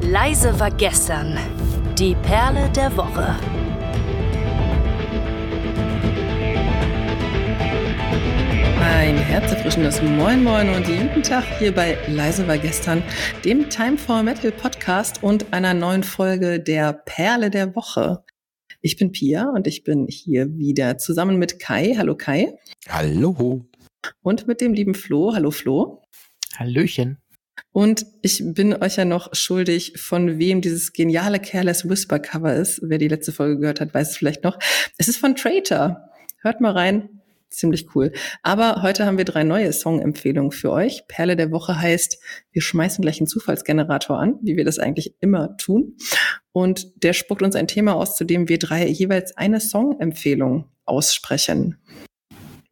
Leise war gestern. Die Perle der Woche. Ein herzerfrischendes Moin Moin und guten Tag hier bei Leise war gestern, dem Time for Metal Podcast und einer neuen Folge der Perle der Woche. Ich bin Pia und ich bin hier wieder zusammen mit Kai. Hallo Kai. Hallo. Und mit dem lieben Flo. Hallo Flo. Hallöchen. Und ich bin euch ja noch schuldig, von wem dieses geniale Careless Whisper Cover ist. Wer die letzte Folge gehört hat, weiß es vielleicht noch. Es ist von Traitor. Hört mal rein. Ziemlich cool. Aber heute haben wir drei neue Song-Empfehlungen für euch. Perle der Woche heißt, wir schmeißen gleich einen Zufallsgenerator an, wie wir das eigentlich immer tun. Und der spuckt uns ein Thema aus, zu dem wir drei jeweils eine Song-Empfehlung aussprechen.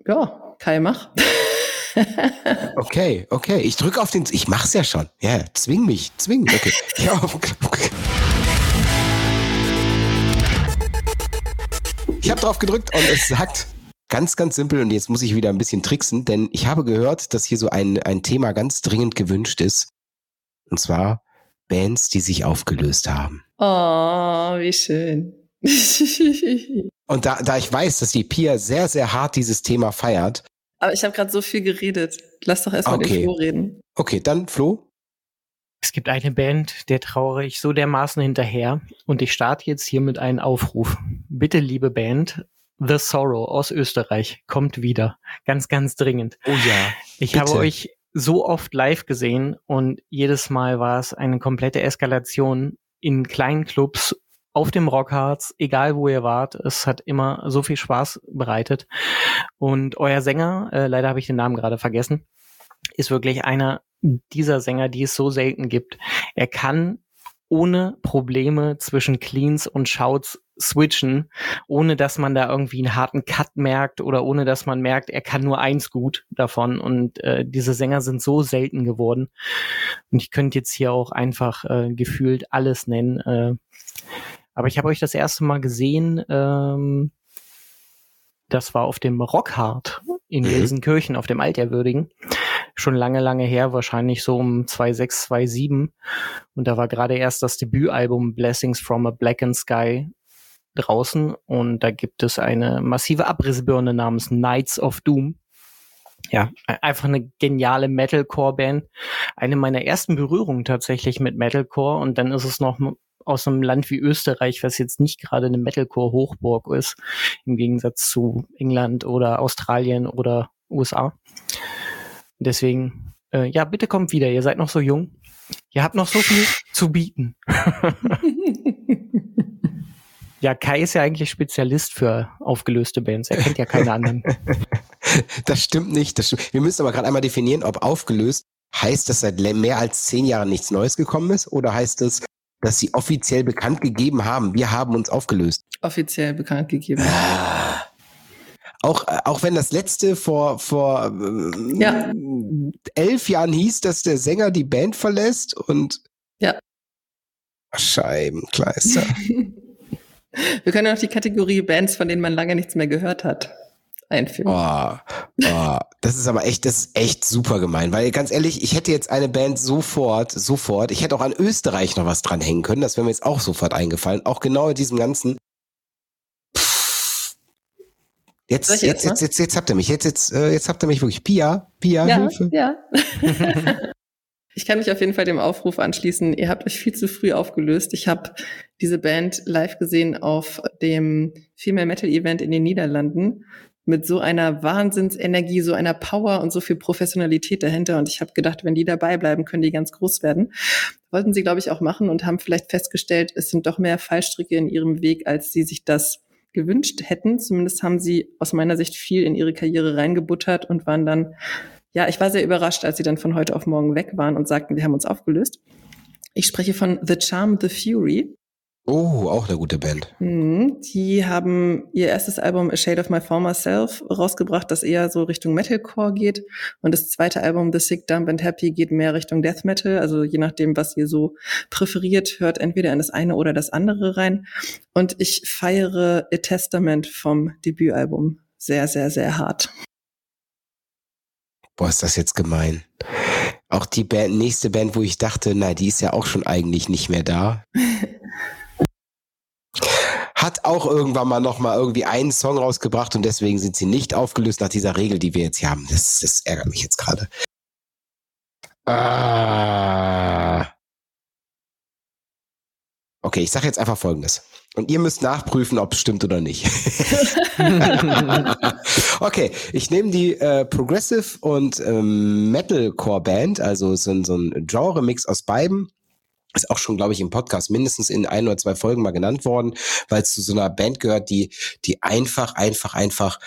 Ja, Kai, mach. okay, okay. Ich drücke auf den. Ich mach's ja schon. Ja, zwing mich, zwing. Okay. Ja, okay. Ich habe drauf gedrückt und es sagt ganz, ganz simpel. Und jetzt muss ich wieder ein bisschen tricksen, denn ich habe gehört, dass hier so ein, ein Thema ganz dringend gewünscht ist. Und zwar Bands, die sich aufgelöst haben. Oh, wie schön. und da, da ich weiß, dass die Pia sehr, sehr hart dieses Thema feiert, aber ich habe gerade so viel geredet. Lass doch erstmal okay. den Flo reden. Okay, dann Flo. Es gibt eine Band, der trauere ich so dermaßen hinterher. Und ich starte jetzt hier mit einem Aufruf. Bitte, liebe Band, The Sorrow aus Österreich kommt wieder. Ganz, ganz dringend. Oh ja. Ich bitte. habe euch so oft live gesehen und jedes Mal war es eine komplette Eskalation in kleinen Clubs auf dem Rockharz, egal wo ihr wart. Es hat immer so viel Spaß bereitet. Und euer Sänger, äh, leider habe ich den Namen gerade vergessen, ist wirklich einer dieser Sänger, die es so selten gibt. Er kann ohne Probleme zwischen Cleans und Shouts switchen, ohne dass man da irgendwie einen harten Cut merkt oder ohne dass man merkt, er kann nur eins gut davon. Und äh, diese Sänger sind so selten geworden. Und ich könnte jetzt hier auch einfach äh, gefühlt alles nennen. Äh, aber ich habe euch das erste Mal gesehen, ähm, das war auf dem Rockhard in mhm. Gelsenkirchen, auf dem Altehrwürdigen. Schon lange, lange her, wahrscheinlich so um 2006, 2007. Und da war gerade erst das Debütalbum Blessings from a Blackened Sky draußen. Und da gibt es eine massive Abrissbirne namens Knights of Doom. Ja, e-, einfach eine geniale Metalcore-Band. Eine meiner ersten Berührungen tatsächlich mit Metalcore. Und dann ist es noch aus einem Land wie Österreich, was jetzt nicht gerade eine Metalcore-Hochburg ist, im Gegensatz zu England oder Australien oder USA. Deswegen, äh, ja, bitte kommt wieder. Ihr seid noch so jung. Ihr habt noch so viel zu bieten. ja, Kai ist ja eigentlich Spezialist für aufgelöste Bands. Er kennt ja keine anderen. Das stimmt nicht. Das stimmt. Wir müssen aber gerade einmal definieren, ob aufgelöst heißt, dass seit mehr als zehn Jahren nichts Neues gekommen ist oder heißt es, dass sie offiziell bekannt gegeben haben, wir haben uns aufgelöst. Offiziell bekannt gegeben. Ah. Auch, auch wenn das letzte vor, vor äh, ja. elf Jahren hieß, dass der Sänger die Band verlässt und ja. Scheibenkleister. Wir können auch die Kategorie Bands, von denen man lange nichts mehr gehört hat einfügen. Oh, oh, das ist aber echt, das ist echt super gemein, weil ganz ehrlich, ich hätte jetzt eine Band sofort, sofort, ich hätte auch an Österreich noch was dran hängen können, das wäre mir jetzt auch sofort eingefallen, auch genau in diesem ganzen. Jetzt, jetzt, jetzt, jetzt, jetzt, jetzt habt ihr mich, jetzt, jetzt, äh, jetzt habt ihr mich wirklich. Pia, Pia, ja, Hilfe. Ja. ich kann mich auf jeden Fall dem Aufruf anschließen. Ihr habt euch viel zu früh aufgelöst. Ich habe diese Band live gesehen auf dem Female Metal Event in den Niederlanden mit so einer Wahnsinnsenergie, so einer Power und so viel Professionalität dahinter. Und ich habe gedacht, wenn die dabei bleiben, können die ganz groß werden. Wollten sie, glaube ich, auch machen und haben vielleicht festgestellt, es sind doch mehr Fallstricke in ihrem Weg, als sie sich das gewünscht hätten. Zumindest haben sie aus meiner Sicht viel in ihre Karriere reingebuttert und waren dann, ja, ich war sehr überrascht, als sie dann von heute auf morgen weg waren und sagten, wir haben uns aufgelöst. Ich spreche von The Charm, The Fury. Oh, auch eine gute Band. Mhm, die haben ihr erstes Album A Shade of My Former Self rausgebracht, das eher so Richtung Metalcore geht. Und das zweite Album The Sick, Dumb and Happy geht mehr Richtung Death Metal. Also je nachdem, was ihr so präferiert, hört entweder in das eine oder das andere rein. Und ich feiere A Testament vom Debütalbum sehr, sehr, sehr hart. Boah, ist das jetzt gemein. auch die Band, nächste Band, wo ich dachte, na, die ist ja auch schon eigentlich nicht mehr da. Hat auch irgendwann mal noch mal irgendwie einen Song rausgebracht und deswegen sind sie nicht aufgelöst nach dieser Regel, die wir jetzt hier haben. Das, das ärgert mich jetzt gerade. Ah. Okay, ich sage jetzt einfach Folgendes. Und ihr müsst nachprüfen, ob es stimmt oder nicht. okay, ich nehme die äh, Progressive und ähm, Metalcore Band, also so, so ein Genre-Mix aus beiden. Ist auch schon, glaube ich, im Podcast mindestens in ein oder zwei Folgen mal genannt worden, weil es zu so einer Band gehört, die, die einfach, einfach, einfach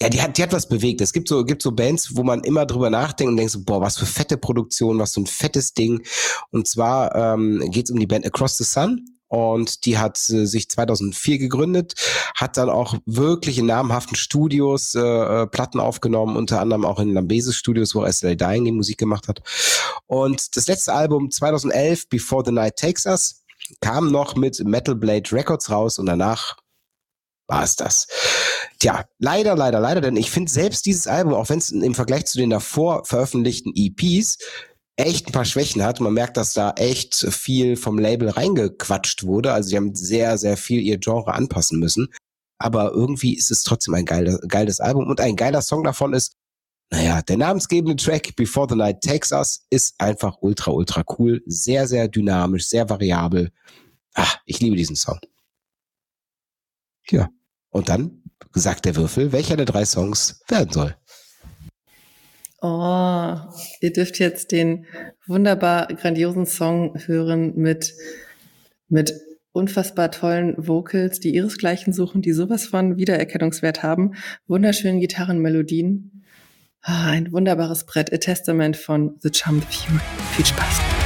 ja, die hat, die hat was bewegt. Es gibt so, gibt so Bands, wo man immer drüber nachdenkt und denkt so, boah, was für fette Produktion, was für ein fettes Ding. Und zwar ähm, geht es um die Band Across the Sun. Und die hat äh, sich 2004 gegründet, hat dann auch wirklich in namhaften Studios äh, äh, Platten aufgenommen, unter anderem auch in Lambesis Studios, wo SLA Dying die Musik gemacht hat. Und das letzte Album 2011, Before the Night Takes Us, kam noch mit Metal Blade Records raus und danach war es das. Tja, leider, leider, leider, denn ich finde selbst dieses Album, auch wenn es im Vergleich zu den davor veröffentlichten EPs echt ein paar Schwächen hat. Man merkt, dass da echt viel vom Label reingequatscht wurde. Also sie haben sehr, sehr viel ihr Genre anpassen müssen. Aber irgendwie ist es trotzdem ein geiles, geiles Album. Und ein geiler Song davon ist, naja, der namensgebende Track Before the Night Takes Us ist einfach ultra, ultra cool. Sehr, sehr dynamisch, sehr variabel. Ah, ich liebe diesen Song. Ja. Und dann sagt der Würfel, welcher der drei Songs werden soll. Oh, ihr dürft jetzt den wunderbar grandiosen Song hören mit, mit unfassbar tollen Vocals, die ihresgleichen suchen, die sowas von Wiedererkennungswert haben, wunderschönen Gitarrenmelodien. Oh, ein wunderbares Brett, A Testament von The Chum View. Viel Spaß.